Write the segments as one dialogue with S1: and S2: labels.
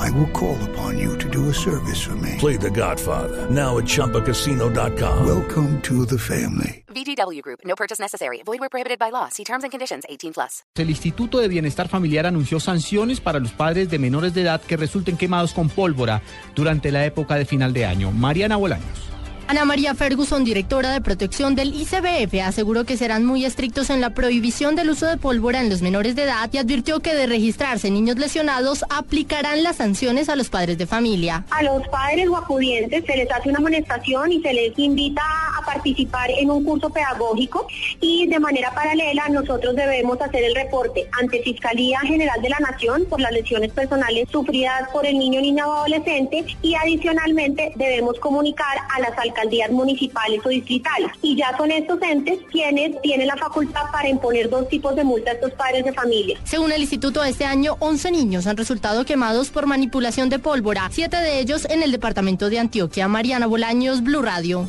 S1: I will call upon you to do a service for me.
S2: Play The Godfather now at ChumbaCasino.com.
S1: Welcome to the family.
S3: VGW Group. No purchase necessary. Void where prohibited by law. See terms and conditions. 18 plus.
S4: El Instituto de Bienestar Familiar anunció sanciones para los padres de menores de edad que resulten quemados con pólvora durante la época de final de año. Mariana Bolaños.
S5: Ana María Ferguson, directora de protección del ICBF, aseguró que serán muy estrictos en la prohibición del uso de pólvora en los menores de edad y advirtió que de registrarse niños lesionados aplicarán las sanciones a los padres de familia.
S6: A los padres o acudientes se les hace una amonestación y se les invita a participar en un curso pedagógico y de manera paralela nosotros debemos hacer el reporte ante Fiscalía General de la Nación por las lesiones personales sufridas por el niño, niña o adolescente y adicionalmente debemos comunicar a las alcaldías municipales o distritales. Y ya son estos entes quienes tienen la facultad para imponer dos tipos de multa a estos padres de familia.
S5: Según el instituto, este año 11 niños han resultado quemados por manipulación de pólvora, siete de ellos en el departamento de Antioquia. Mariana Bolaños, Blue Radio.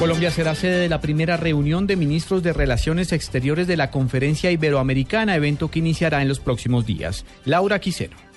S4: Colombia será sede de la primera reunión de ministros de Relaciones Exteriores de la Conferencia Iberoamericana, evento que iniciará en los próximos días. Laura Quiseno.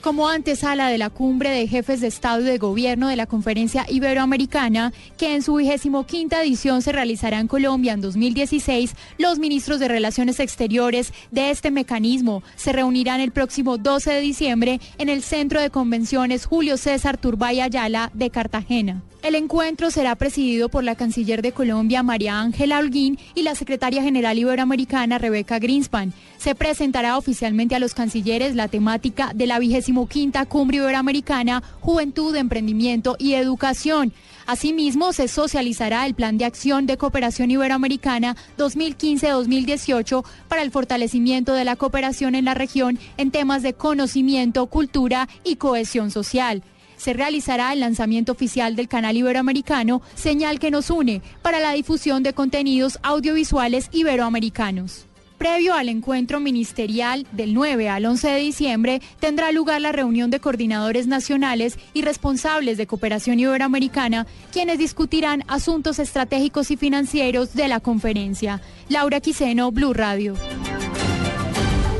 S7: Como antesala de la cumbre de jefes de Estado y de Gobierno de la Conferencia Iberoamericana, que en su vigésimo quinta edición se realizará en Colombia en 2016, los ministros de Relaciones Exteriores de este mecanismo se reunirán el próximo 12 de diciembre en el Centro de Convenciones Julio César Turbay Ayala de Cartagena. El encuentro será presidido por la canciller de Colombia, María Ángela Holguín, y la secretaria general iberoamericana, Rebeca Greenspan. Se presentará oficialmente a los cancilleres la temática de la vigésimo quinta Cumbre Iberoamericana, Juventud, Emprendimiento y Educación. Asimismo, se socializará el Plan de Acción de Cooperación Iberoamericana 2015-2018 para el fortalecimiento de la cooperación en la región en temas de conocimiento, cultura y cohesión social se realizará el lanzamiento oficial del canal iberoamericano Señal que nos une para la difusión de contenidos audiovisuales iberoamericanos. Previo al encuentro ministerial del 9 al 11 de diciembre, tendrá lugar la reunión de coordinadores nacionales y responsables de cooperación iberoamericana, quienes discutirán asuntos estratégicos y financieros de la conferencia. Laura Quiseno, Blue Radio.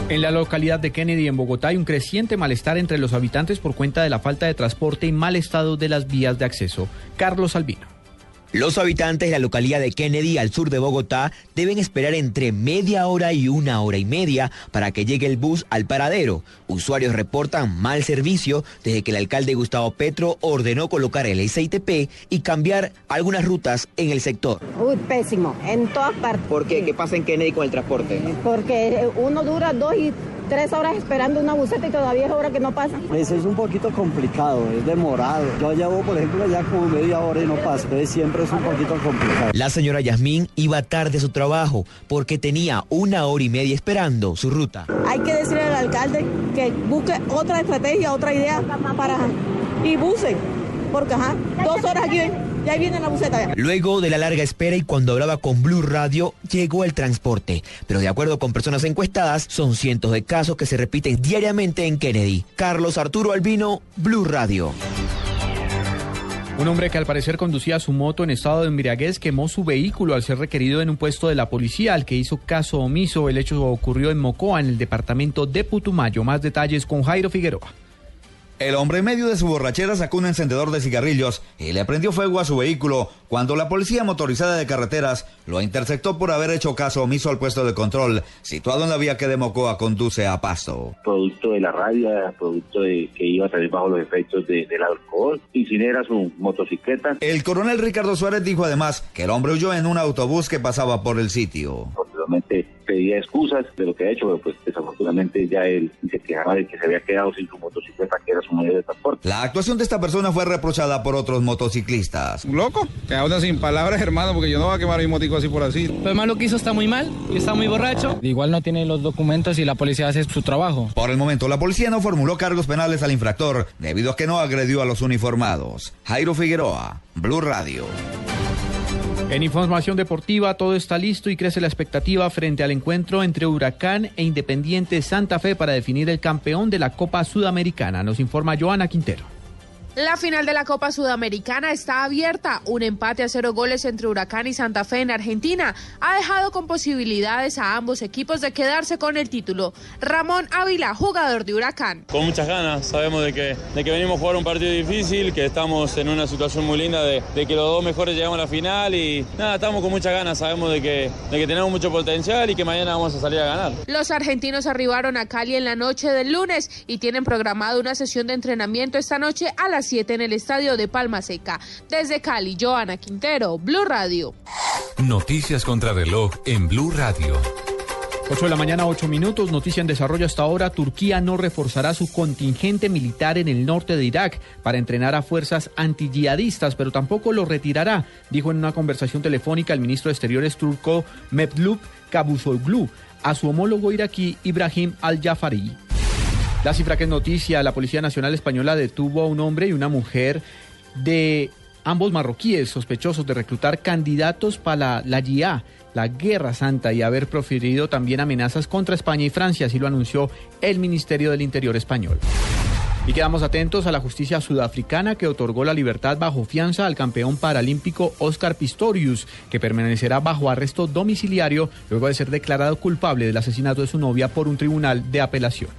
S4: En la localidad de Kennedy, en Bogotá, hay un creciente malestar entre los habitantes por cuenta de la falta de transporte y mal estado de las vías de acceso. Carlos Albino.
S8: Los habitantes de la localidad de Kennedy, al sur de Bogotá, deben esperar entre media hora y una hora y media para que llegue el bus al paradero. Usuarios reportan mal servicio desde que el alcalde Gustavo Petro ordenó colocar el SITP y cambiar algunas rutas en el sector.
S9: Uy, pésimo, en todas partes.
S8: ¿Por qué? ¿Qué pasa en Kennedy con el transporte?
S9: Porque uno dura dos y tres horas esperando una buseta y todavía es hora que no pasa.
S10: Eso es un poquito complicado, es demorado. Yo llevo, por ejemplo, ya como media hora y no pasa. Entonces siempre es un poquito complicado.
S8: La señora Yasmín iba tarde a su trabajo porque tenía una hora y media esperando su ruta.
S9: Hay que decirle al alcalde que busque otra estrategia, otra idea para... y buce. Porque, ajá, dos horas aquí ya viene la buseta.
S8: Luego de la larga espera y cuando hablaba con Blue Radio, llegó el transporte. Pero de acuerdo con personas encuestadas, son cientos de casos que se repiten diariamente en Kennedy. Carlos Arturo Albino, Blue Radio.
S4: Un hombre que al parecer conducía su moto en estado de embriaguez quemó su vehículo al ser requerido en un puesto de la policía, al que hizo caso omiso. El hecho ocurrió en Mocoa, en el departamento de Putumayo. Más detalles con Jairo Figueroa.
S11: El hombre en medio de su borrachera sacó un encendedor de cigarrillos y le prendió fuego a su vehículo cuando la policía motorizada de carreteras lo interceptó por haber hecho caso omiso al puesto de control situado en la vía que de Mocoa conduce a Pasto.
S12: Producto de la rabia, producto de que iba a salir bajo los efectos de, del alcohol, incinera su motocicleta.
S11: El coronel Ricardo Suárez dijo además que el hombre huyó en un autobús que pasaba por el sitio.
S12: Pedía excusas de lo que ha hecho, pues desafortunadamente ya él se quejaba de que se había quedado sin su motocicleta, que era su medio de transporte.
S11: La actuación de esta persona fue reprochada por otros motociclistas.
S13: Loco, que habla sin palabras, hermano, porque yo no voy a quemar mi motico así por así.
S14: Lo hermano lo que hizo está muy mal, está muy borracho.
S15: Igual no tiene los documentos y la policía hace su trabajo.
S11: Por el momento, la policía no formuló cargos penales al infractor debido a que no agredió a los uniformados. Jairo Figueroa, Blue Radio.
S4: En información deportiva, todo está listo y crece la expectativa frente al encuentro entre Huracán e Independiente Santa Fe para definir el campeón de la Copa Sudamericana. Nos informa Joana Quintero.
S16: La final de la Copa Sudamericana está abierta. Un empate a cero goles entre Huracán y Santa Fe en Argentina ha dejado con posibilidades a ambos equipos de quedarse con el título. Ramón Ávila, jugador de Huracán.
S17: Con muchas ganas, sabemos de que, de que venimos a jugar un partido difícil, que estamos en una situación muy linda de, de, que los dos mejores llegamos a la final y nada, estamos con muchas ganas, sabemos de que, de que tenemos mucho potencial y que mañana vamos a salir a ganar.
S16: Los argentinos arribaron a Cali en la noche del lunes y tienen programado una sesión de entrenamiento esta noche a las 7 en el estadio de Palma Seca. Desde Cali, Joana Quintero, Blue Radio.
S18: Noticias contra reloj en Blue Radio.
S4: 8 de la mañana, 8 minutos. Noticia en desarrollo hasta ahora. Turquía no reforzará su contingente militar en el norte de Irak para entrenar a fuerzas antiyihadistas, pero tampoco lo retirará, dijo en una conversación telefónica el ministro de Exteriores turco Mevlut Cavusoglu a su homólogo iraquí Ibrahim al-Jafari. La cifra que es noticia, la Policía Nacional Española detuvo a un hombre y una mujer de ambos marroquíes sospechosos de reclutar candidatos para la, la la Guerra Santa, y haber proferido también amenazas contra España y Francia, así lo anunció el Ministerio del Interior español. Y quedamos atentos a la justicia sudafricana que otorgó la libertad bajo fianza al campeón paralímpico Oscar Pistorius, que permanecerá bajo arresto domiciliario luego de ser declarado culpable del asesinato de su novia por un tribunal de apelación.